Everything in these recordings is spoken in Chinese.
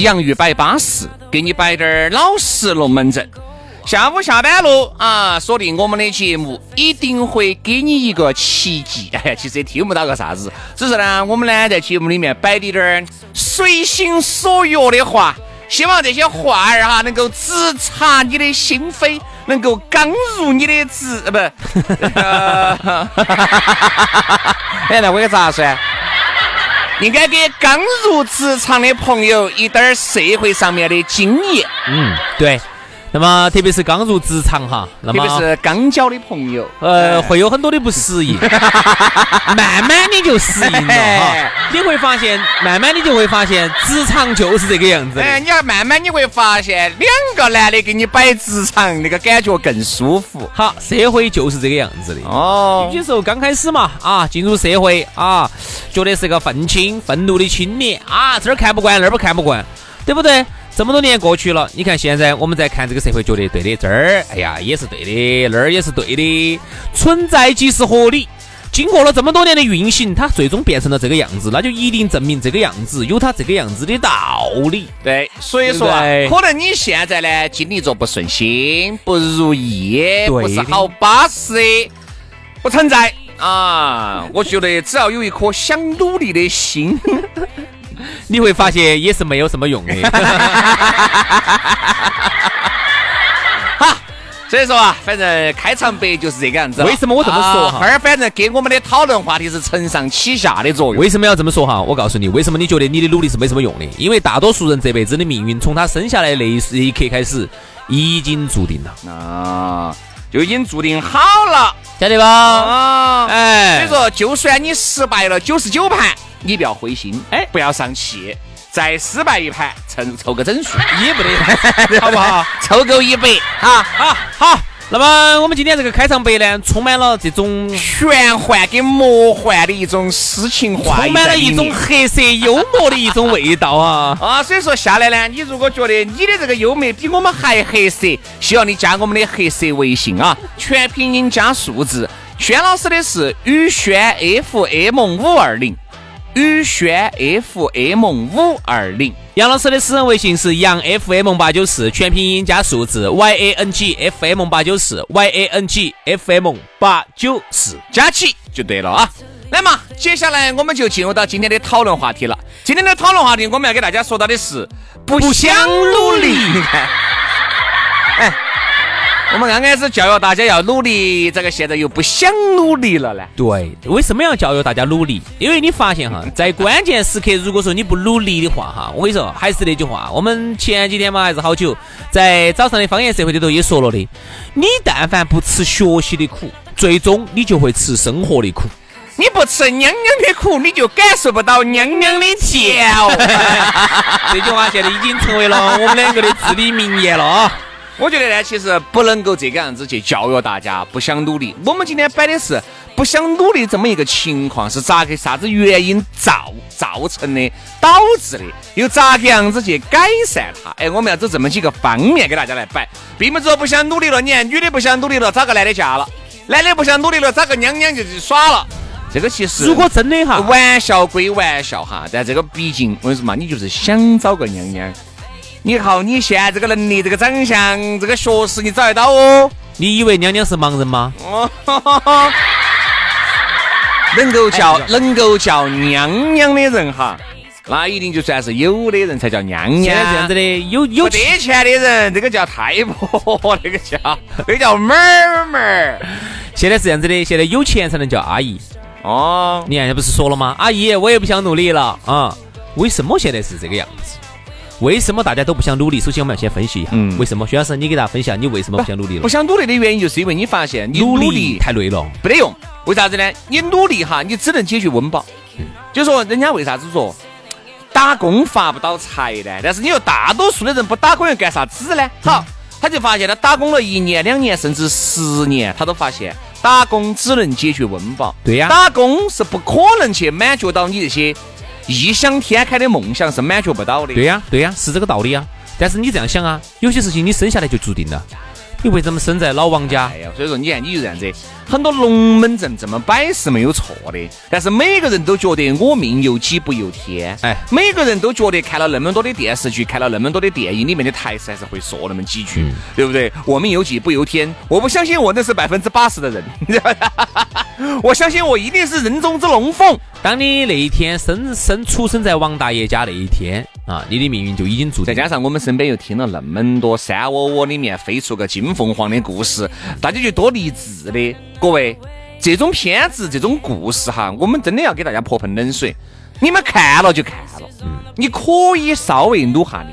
洋芋摆巴适，给你摆点儿老实龙门阵。下午下班路啊，锁定我们的节目，一定会给你一个奇迹。哎，其实也听不到个啥子，只是呢，我们呢在节目里面摆的点儿随心所欲的话，希望这些话儿哈能够直插你的心扉，能够刚入你的直，呃，不，哎，那我给咋说？应该给刚入职场的朋友一点儿社会上面的经验。嗯，对。那么，特别是刚入职场哈，那么特别是刚交的朋友，呃，会有很多的不适应，慢慢的就适应了哈。你会发现，慢慢的就会发现，职场就是这个样子。哎，你要慢慢你会发现，两个男的给你摆职场，那个感觉更舒服。好，社会就是这个样子的哦。有些时候刚开始嘛，啊，进入社会啊，觉得是个愤青、愤怒的青年啊，这儿看不惯，那儿不看不惯，对不对？这么多年过去了，你看现在我们在看这个社会，觉得对的，这儿哎呀也是对的，那儿也是对的，存在即是合理。经过了这么多年的运行，它最终变成了这个样子，那就一定证明这个样子有它这个样子的道理。对，所以说可能你现在呢经历着不顺心、不如意，不是好巴适，不存在啊。我觉得只要有一颗想努力的心。你会发现也是没有什么用的。好，所以说啊，反正开场白就是这个样子。为什么我这么说哈？儿反正给我们的讨论话题是承上启下的作用。为什么要这么说哈？我告诉你，为什么你觉得你的努力是没什么用的？因为大多数人这辈子的命运，从他生下来那一刻开始，已经注定了啊，就已经注定好了，晓得吧？啊，哎，所以说，就算你失败了九十九盘。你不要灰心，哎，不要丧气，再失败一盘，凑凑个整数，也不得，好不好？凑够一百，啊，好，好。那么我们今天这个开场白呢，充满了这种玄幻跟魔幻的一种诗情画意，充满了一种黑色幽默的一种味道啊 啊！所以说下来呢，你如果觉得你的这个幽默比我们还黑色，希望你加我们的黑色微信啊，全拼音加数字，轩老师的是宇轩 FM 五二零。宇轩 FM 五二零，杨老师的私人微信是杨 FM 八九四，全拼音加数字 Y A N G F M 八九四 Y A N G F M 八九四，加起就对了啊。来嘛，接下来我们就进入到今天的讨论话题了。今天的讨论话题，我们要给大家说到的是不想努力。你看，哎。我们刚开始教育大家要努力，这个现在又不想努力了呢？对，为什么要教育大家努力？因为你发现哈，在关键时刻，如果说你不努力的话哈，我跟你说，还是那句话，我们前几天嘛还是好久，在早上的方言社会里头也说了的，你但凡不吃学习的苦，最终你就会吃生活的苦。你不吃娘娘的苦，你就感受不到娘娘的甜哦。这句话现在已经成为了我们两个的至理名言了啊！我觉得呢，其实不能够这个样子去教育大家不想努力。我们今天摆的是不想努力这么一个情况，是咋个啥子原因造造成的、导致的，又咋个样子去改善它？哎，我们要走这么几个方面给大家来摆，并不是说不想努力了，你看女的不想努力了，找个男的嫁了；男的不想努力了，找个娘娘就去耍了。这个其实如果真的哈，玩笑归玩笑哈，但这个毕竟我跟你说嘛，你就是想找个娘娘。你靠你现在这个能力、这个长相、这个学识，你找得到哦？你以为娘娘是盲人吗？哦，能够叫能够叫娘娘的人哈，那一定就算是有的人才叫娘娘。现在这样子的，有有得钱的人，这个叫太婆，那个叫那个叫妹儿妹儿。现在是这样子的，现在有钱才能叫阿姨。哦，你看，这不是说了吗？阿姨，我也不想努力了啊。为什么现在是这个样子？为什么大家都不想努力？首先我们要先分析一下，嗯，为什么？徐老师，你给大家分析下，你为什么不想努力了？不想努力的原因，就是因为你发现你努力太累了，没得用。为啥子呢？你努力哈，你只能解决温饱。就说人家为啥子说打工发不到财呢？但是你说大多数的人不打工要干啥子呢？好，他就发现他打工了一年、两年，甚至十年，他都发现打工只能解决温饱。对呀，打工是不可能去满足到你这些。异想天开的梦想是满足不到的。对呀，对呀，是这个道理啊。但是你这样想啊，有些事情你生下来就注定了。你为什么生在老王家？哎呀，所以说你看你就这样子，很多龙门阵这么摆是没有错的。但是每个人都觉得我命由己不由天。哎，每个人都觉得看了那么多的电视剧，看了那么多的电影，里面的台词还是会说那么几句，对不对？我命由己不由天。我不相信我那是百分之八十的人。我相信我一定是人中之龙凤。当你那一天生生出生在王大爷家那一天啊，你的命运就已经注定。再加上我们身边又听了那么多山窝窝里面飞出个金凤凰的故事，大家就多励志的。各位，这种片子、这种故事哈，我们真的要给大家泼盆冷水。你们看了就看了，嗯，你可以稍微努下力。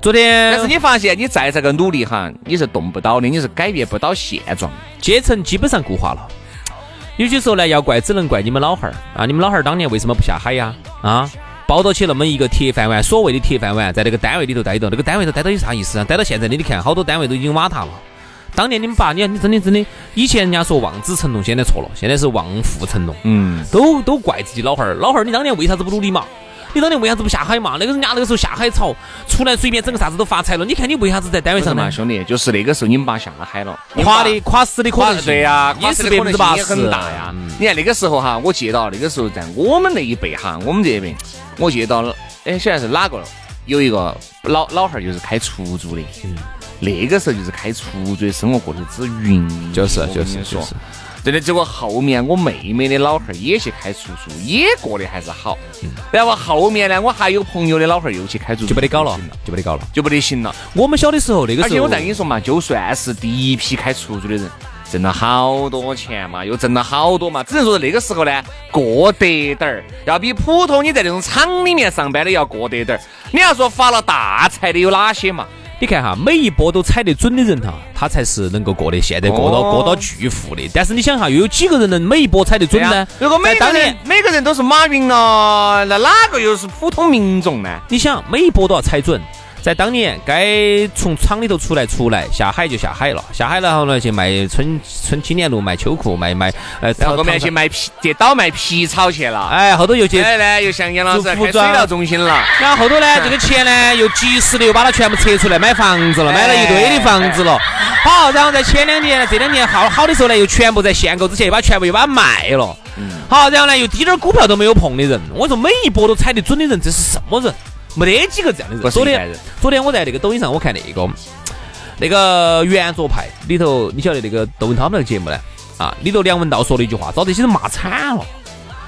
昨天，但是你发现你再这个努力哈，你是动不到的，你是改变不到现状。阶层基本上固化了。有些时候呢，要怪只能怪你们老汉儿啊！你们老汉儿当年为什么不下海呀？啊，抱到起那么一个铁饭碗，所谓的铁饭碗，在那个单位里头待着，那个单位头待到有啥意思啊？待到现在，你你看好多单位都已经瓦塌了。当年你们爸，你看你真的真的，以前人家说望子成龙，现在错了，现在是望父成龙。嗯，都都怪自己老汉儿，老汉儿，你当年为啥子不努力嘛？你当年为啥子不下海嘛？那个人家那个时候下海潮，出来随便整个啥子都发财了。你看你为啥子在单位上嘛，兄弟？就是那个时候你们爸下海了，垮的垮死的可能对呀，也是百分之八十很大呀。你看那个时候哈，我记到那个时候在我们那一辈哈，我们这边我记到了，哎，晓得是哪个了？有一个老老汉儿就是开出租的，那个时候就是开出租的生活过得之云，就是就是说。真的，结果后面我妹妹的老汉儿也去开出租，也过得还是好。然后后面呢，我还有朋友的老汉儿又去开出租，就不得搞了，就不得搞了，就不得行了。我们小的时候那个时候，而且我再跟你说嘛，就算是第一批开出租的人，挣了好多钱嘛，又挣了好多嘛，只能说那个时候呢，过得点儿，要比普通你在那种厂里面上班的要过得点儿。你要说发了大财的有哪些嘛？你看哈，每一波都踩得准的人哈，他才是能够过得现在过到过到巨富的。但是你想哈，又有几个人能每一波踩得准呢？如果每个人每个人都是马云了，那哪个又是普通民众呢？你想每一波都要踩准。在当年，该从厂里头出来，出来下海就下海了，下海然后呢去卖春春青年路卖秋裤，卖卖呃，然后后面去卖皮，去倒卖皮草去了，哎，后头又去，哎呢又像杨老师开水疗中心了，然后后头呢这个钱呢又及时的又把它全部撤出来买房子了，买了一堆的房子了，好，然后在前两年这两年好好的时候呢又全部在限购之前又把全部又把它卖了，好，然后呢又滴点儿股票都没有碰的人，我说每一波都踩得准的人，这是什么人？没得几个这样的人。昨天，昨天我在那个抖音上，我看那个那个圆桌派里头，你晓得那个窦文涛那个节目呢？啊，里头梁文道说了一句话，遭这些人骂惨了。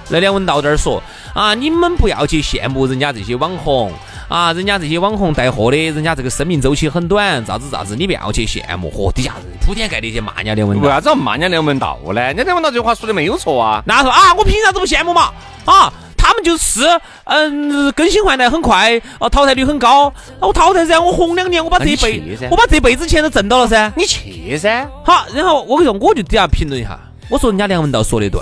那梁文道在那儿说啊，你们不要去羡慕人家这些网红啊，人家这些网红带货的，人家这个生命周期很短，咋子咋子，你不要去羡慕。嚯，底下人铺天盖地去骂人家梁文道。为啥子要骂人家梁文道呢？人家梁文道这句话说的没有错啊。那说啊，我凭啥子不羡慕嘛？啊？他们就是，嗯，更新换代很快，哦，淘汰率很高。我淘汰噻，我红两年，我把这一辈，我把这辈子钱都挣到了噻。你去噻。好，然后我跟你说，我就底下评论一下，我说人家梁文道说的对。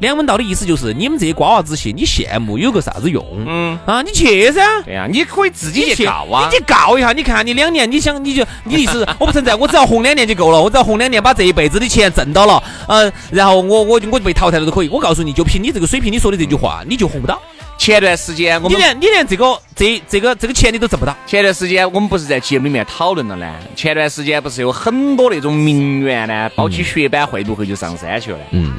梁文道的意思就是，你们这些瓜娃子些，你羡慕有个啥子用？嗯啊，你去噻。对呀，你可以自己去告啊。你去告一下，你看你两年，你想你就你意思，我不存在，我只要红两年就够了，我只要红两年把这一辈子的钱挣到了，嗯，然后我我我就被淘汰了都可以。我告诉你就凭你这个水平，你说的这句话，你就红不到。前段时间我们你连你连这个这这个这个钱你都挣不到。前段时间我们不是在节目里面讨论了呢？前段时间不是有很多那种名媛呢，包起血板会不会就上山去了？嗯。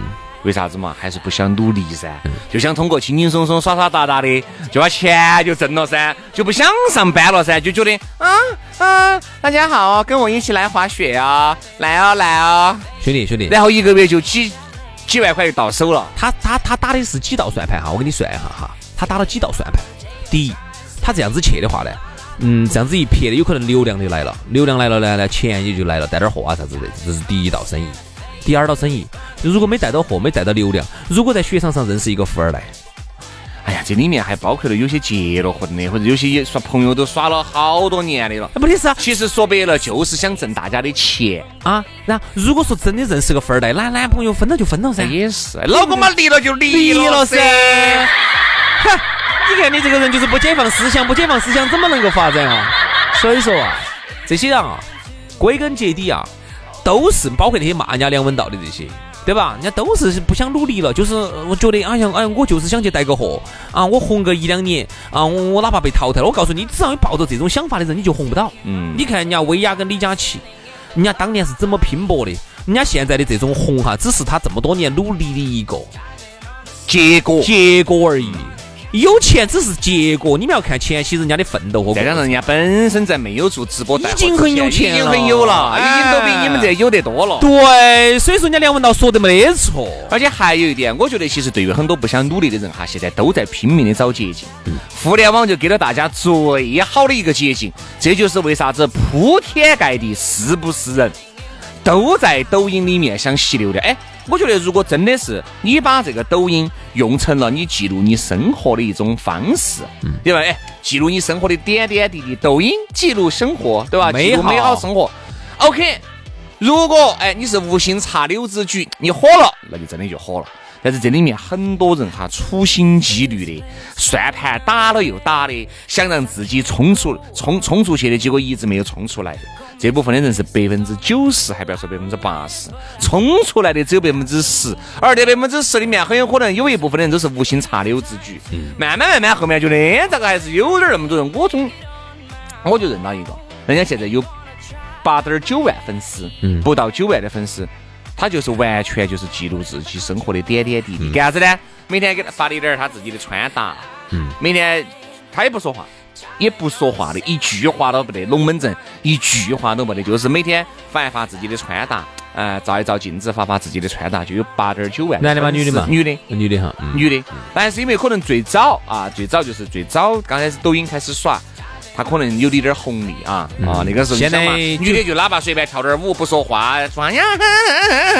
为啥子嘛？还是不想努力噻，就想通过轻轻松松、耍耍打打的就把钱就挣了噻，就不想上班了噻，就觉得啊啊，大家好，跟我一起来滑雪啊，来啊来啊，兄弟兄弟，然后一个月就几几万块就到手了。他他他打的是几道算盘哈？我给你算一下哈，他打了几道算盘？第一，他这样子去的话呢，嗯，这样子一撇的，有可能流量就来了，流量来了呢，那钱也就来了，带点货啊啥子的，这是第一道生意。第二道生意，如果没带到货，没带到流量，如果在雪场上认识一个富二代。哎呀，这里面还包括了有些结了婚的，或者有些也耍朋友都耍了好多年的了。不的是啊，其实说白了就是想挣大家的钱啊。然后如果说真的认识个富二代，那男朋友分了就分了噻。也是，老公嘛离了就离了噻。哼，你看你这个人就是不解放思想，不解放思想怎么能够发展啊？所以说啊，这些人啊，归根结底啊，都是包括那些骂人家梁文道的这些。对吧？人家都是不想努力了，就是我觉得，哎呀，哎呀，我就是想去带个货啊，我红个一两年啊，我我哪怕被淘汰了，我告诉你，只要你抱着这种想法的人，你就红不到。嗯，你看人家薇娅跟李佳琦，人家当年是怎么拼搏的？人家现在的这种红哈，只是他这么多年努力的一个结果，结果而已。有钱只是结果，你们要看前期人家的奋斗和。再加上人家本身在没有做直播，已经很有钱了，已经很有了，已经都比你们这有得多了。对，所以说人家梁文道说的没得错。而且还有一点，我觉得其实对于很多不想努力的人哈，现在都在拼命的找捷径。互联网就给了大家最好的一个捷径，这就是为啥子铺天盖地是不是人都在抖音里面想吸流量？哎。我觉得，如果真的是你把这个抖音用成了你记录你生活的一种方式，对吧？哎，记录你生活的点点滴滴，抖音记录生活，对吧？记录美好生活。OK，如果哎你是无心插柳之举，你火了，那就真的就火了。但是这里面很多人哈，处心积虑的算盘打了又打的，想让自己冲出冲冲出去的结果一直没有冲出来的。这部分的人是百分之九十，还不要说百分之八十，冲出来的只有百分之十，而这百分之十里面很有可能有一部分的人都是无心插柳之举。慢慢慢慢后面觉得咋个还是有点那么多人。我总我就认了一个，人家现在有八点九万粉丝，不到九万的粉丝，他就是完全就是记录自己生活的点点滴滴。干啥子呢？每天给他发了一点他自己的穿搭，嗯，每天他也不说话。也不说话的，一句话都不得，龙门阵一句话都没得，就是每天发一发自己的穿搭，呃，照一照镜子，发发自己的穿搭，就有八点九万。男的吗？女的吗？女的，女的哈，女的。但是因为可能最早啊，最早就是最早刚开始抖音开始耍。他可能有点点红利啊啊！那个时候现在女的就哪怕随便跳点舞不说话，说呀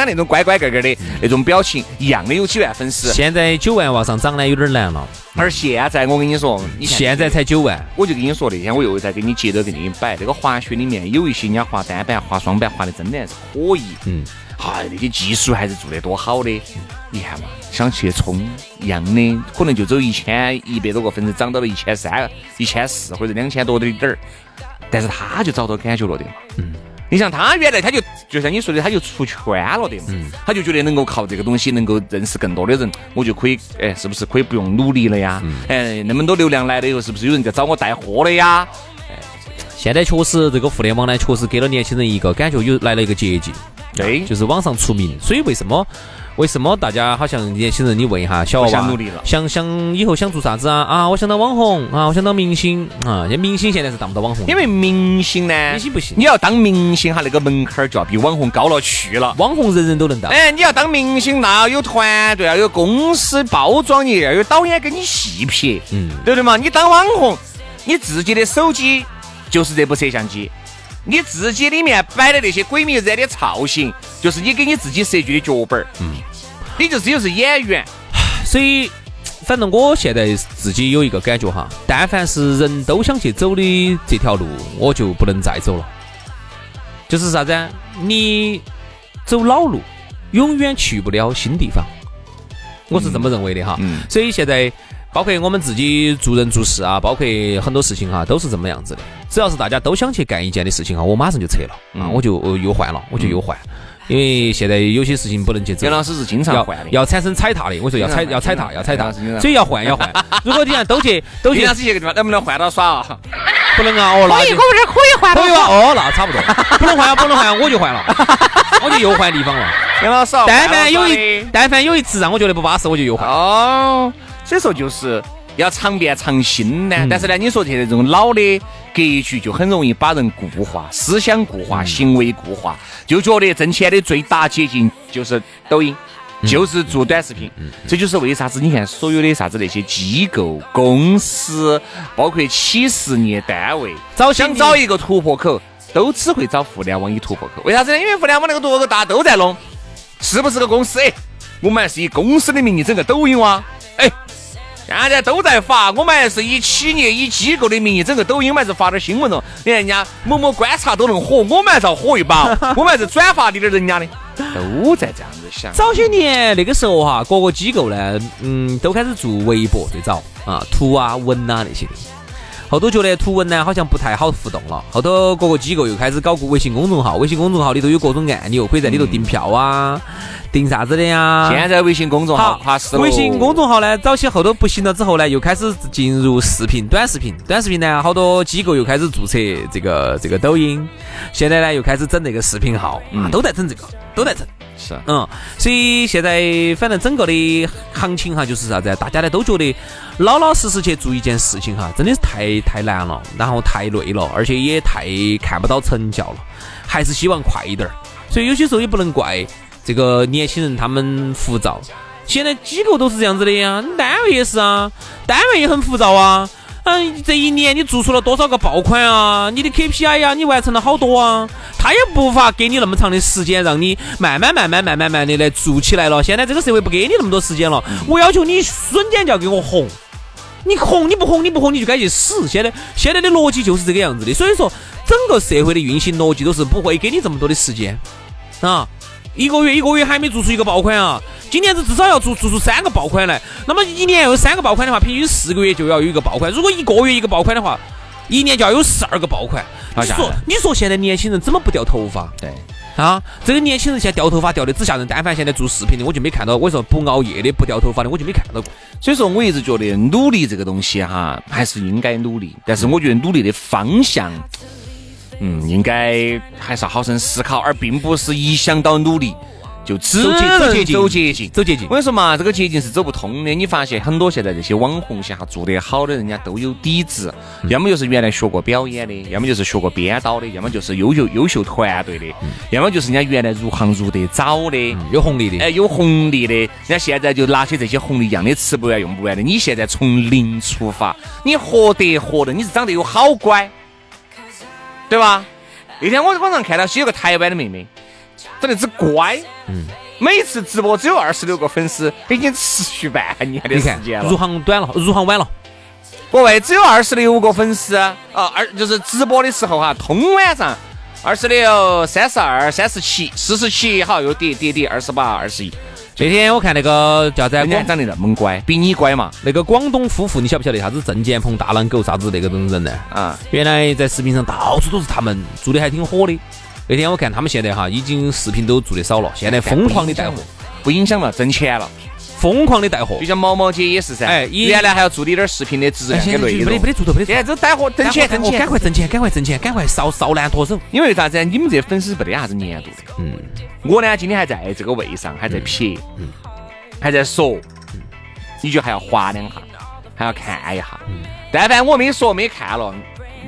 那种乖乖个个的那种表情，一样的有几万粉丝。现在九万往上涨呢，有点难了。而现在我跟你说，你现在才九万，我就跟你说那天我又在给你接着给你摆，这个滑雪里面有一些人家滑单板、滑双板滑的真的还是可以。嗯。嗨，那些技术还是做得多好的，你看嘛，想去冲一样的，可能就走一千一百多个粉丝，涨到了一千三、一千四或者两千多的点儿，但是他就找到感觉了的嘛。嗯，你像他原来他就就像你说的，他就出圈了的嘛。嗯，他就觉得能够靠这个东西能够认识更多的人，我就可以，哎，是不是可以不用努力了呀？哎，那么多流量来了以后，是不是有人在找我带货了呀？哎，现在确实这个互联网呢，确实给了年轻人一个感觉，有来了一个捷径。对，就是网上出名，所以为什么为什么大家好像年轻人？你问一下小娃娃，想想以后想做啥子啊？啊，我想当网红啊，我想当明星啊。这明星现在是当不到网红，因为明星呢，明星不行。你要当明星哈，那个门槛儿就要比网红高了去了。网红人人都能当。哎，你要当明星，那要有团队，要有公司包装你，要有导演给你戏拍，嗯，对不对嘛？你当网红，你自己的手机就是这部摄像机。你自己里面摆的那些鬼迷日的造型，就是你给你自己设计的脚本儿。嗯，你就只有是演员，所以反正我现在自己有一个感觉哈，但凡是人都想去走的这条路，我就不能再走了。就是啥子？你走老路，永远去不了新地方。我是这么认为的哈。嗯。所以现在。包括我们自己做人做事啊，包括很多事情哈，都是这么样子的。只要是大家都想去干一件的事情哈，我马上就撤了啊，我就又换了，我就又换。因为现在有些事情不能去走。杨老师是经常换的，要产生踩踏的。我说要踩，要踩踏，要踩踏，所以要换，要换。如果你看都去，都去，杨老师去个地方能不能换到耍啊？不能啊，哦，那可以，我这可以换。可以啊，哦，那差不多。不能换啊，不能换，我就换了，我就又换地方了。杨老师，但凡有一，但凡有一次让我觉得不巴适，我就又换。哦，所以说就是。要常变常新呢，但是呢，你说现在这种老的格局就很容易把人固化，思想固化，行为固化，就觉得挣钱的最大捷径就是抖音。就是做短视频。这就是为啥子？你看所有的啥子那些机构、公司，包括企事业单位，找想找一个突破口，都只会找互联网一突破口。为啥子呢？因为互联网那个突破口大家都在弄，是不是个公司？哎，我们还是以公司的名义整个抖音哇？哎。现在都在发，我们还是以企业、以机构的名义整个抖音，还是发点新闻哦。你看人家某某观察都能火，我们还是要火一把，我们还是转发点点人家的，都在这样子想。早些年那个时候哈，各个机构呢，嗯，都开始做微博，最早啊，图啊、文啊那些的。后头觉得图文呢好像不太好互动了，后头各个机构又开始搞个微信公众号，微信公众号里头有各种按钮，可以在里头订票啊。订啥子的呀？现在微信公众号好，微信公众号呢，早期后头不行了之后呢，又开始进入视频、短视频。短视频呢，好多机构又开始注册这个这个抖音。现在呢，又开始整那个视频号，嗯，都在整这个，都在挣。是，嗯，所以现在反正整个的行情哈，就是啥子？大家呢都觉得老老实实去做一件事情哈，真的是太太难了，然后太累了，而且也太看不到成效了，还是希望快一点儿。所以有些时候也不能怪。这个年轻人他们浮躁，现在机构都是这样子的呀，单位也是啊，单位也很浮躁啊。嗯，这一年你做出了多少个爆款啊？你的 KPI 呀，你完成了好多啊。他也无法给你那么长的时间，让你慢慢、慢慢、慢慢、慢的来做起来了。现在这个社会不给你那么多时间了，我要求你瞬间就要给我红。你红你不红你不红你就该去死。现在现在的逻辑就是这个样子的，所以说整个社会的运行逻辑都是不会给你这么多的时间啊。一个月一个月还没做出一个爆款啊！今年子至少要做做出三个爆款来。那么一年有三个爆款的话，平均四个月就要有一个爆款。如果一个月一个爆款的话，一年就要有十二个爆款。你说你说现在年轻人怎么不掉头发？对啊，这个年轻人现在掉头发掉的只吓人。但凡现在做视频的，我就没看到。我说不熬夜的不掉头发的，我就没看到过。所以说我一直觉得努力这个东西哈，还是应该努力。但是我觉得努力的方向。嗯，应该还是要好生思考，而并不是一想到努力就只能走捷径。走捷径，走捷径。我跟你说嘛，这个捷径是走不通的。你发现很多现在这些网红些哈做得好的，人家都有底子，要么就是原来学过表演的，要么就是学过编导的，要么就是优秀优秀团队的，要么就是人家原来入行入得早的，有红利的，哎，有红利的。人家现在就拿起这些红利一样的吃不完用不完的。你现在从零出发，你活得活的，你是长得有好乖，对吧？那天我在网上看到是有个台湾的妹妹，长得之乖，嗯，每次直播只有二十六个粉丝，已经持续半年的时间了。入行短了，入行晚了。各位，只有二十六个粉丝啊，二就是直播的时候哈，通晚上二十六、三十二、三十七、四十七，好又跌跌跌，二十八、二十一。那天我看那个叫在广长得那么乖，比你乖嘛？那个广东夫妇，你晓不晓得啥子郑建鹏、大狼狗啥子那个种人呢？啊，原来在视频上到处都是他们，做的还挺火的。那天我看他们现在哈，已经视频都做的少了，现在疯狂的带货，不影响了，挣钱了，疯狂的带货。就像毛毛姐也是噻，哎，原来还要做点点视频的质量跟内容，没得没得做头，没得。现在这带货挣钱挣钱，赶快挣钱，赶快挣钱，赶快少少难脱手。因为啥子？你们这粉丝没得啥子粘度的。嗯，我呢今天还在这个位上，还在撇。嗯。还在说，你就还要划两下，还要看一下。但凡我没说没看了，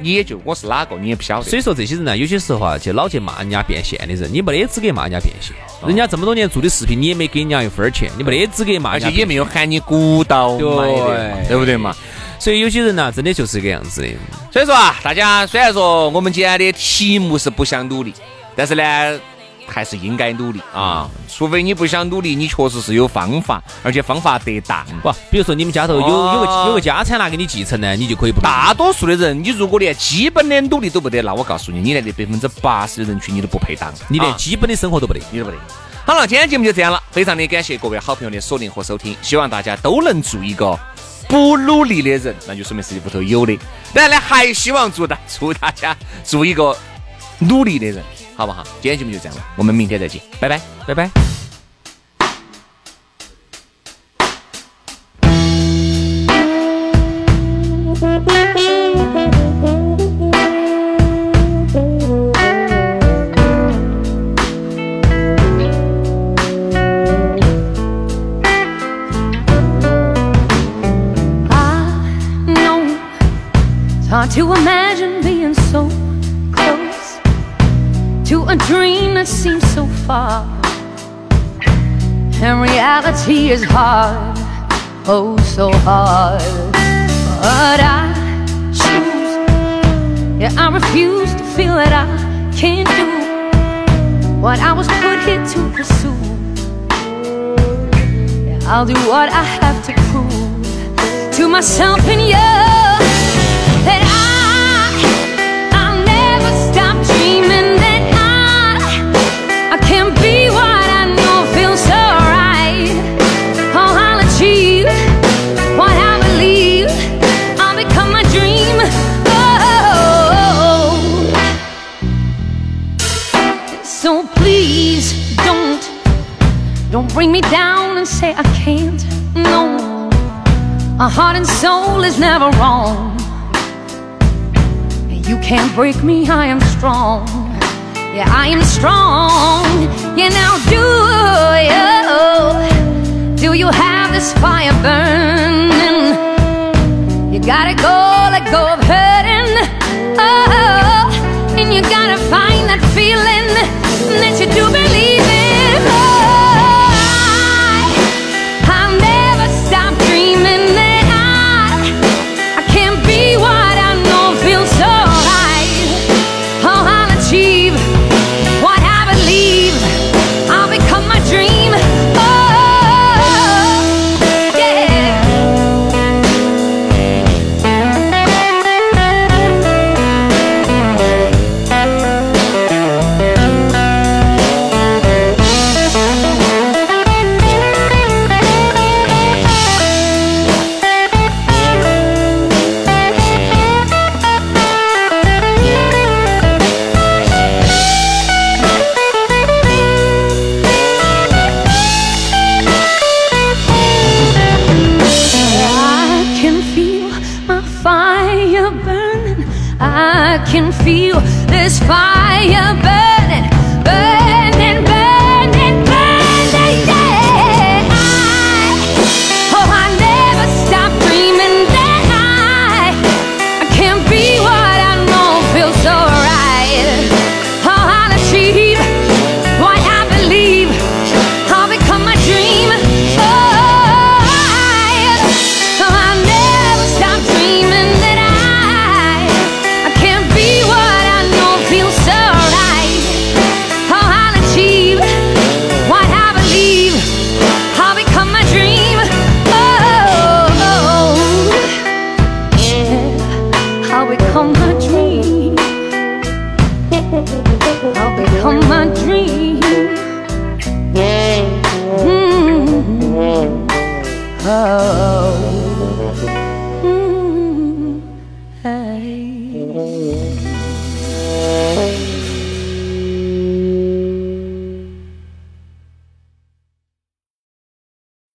你也就我是哪个，你也不晓得。所以说这些人呢，有些时候啊，就老去骂人家变现的人，你没得资格骂人家变现。人家这么多年做的视频，你也没给人家一分钱，你没得资格骂。而且也没有喊你鼓捣，对对不对嘛？所以有些人呢，真的就是这个样子的。所以说啊，大家虽然说我们今天的题目是不想努力，但是呢。还是应该努力啊！除非你不想努力，你确实是有方法，而且方法得当。不，比如说你们家头有有个有个家产拿给你继承呢，你就可以不。大多数的人，你如果连基本的努力都不得，那我告诉你，你连这百分之八十的人群你都不配当，你连基本的生活都不得，你都不得。好了，今天节目就这样了，非常的感谢各位好朋友的锁定和收听，希望大家都能做一个不努力的人，那就说明世界不头有的。当然呢，还希望祝大祝大家做一个努力的人。好不好？今天节目就这样了，我们明天再见，拜拜，拜拜。to dream that seems so far, and reality is hard, oh so hard. But I choose, yeah, I refuse to feel that I can't do what I was put here to pursue. Yeah, I'll do what I have to prove to myself and you. heart and soul is never wrong. You can't break me, I am strong. Yeah, I am strong. Yeah, now do you, do you have this fire burning? You gotta go, let go of her.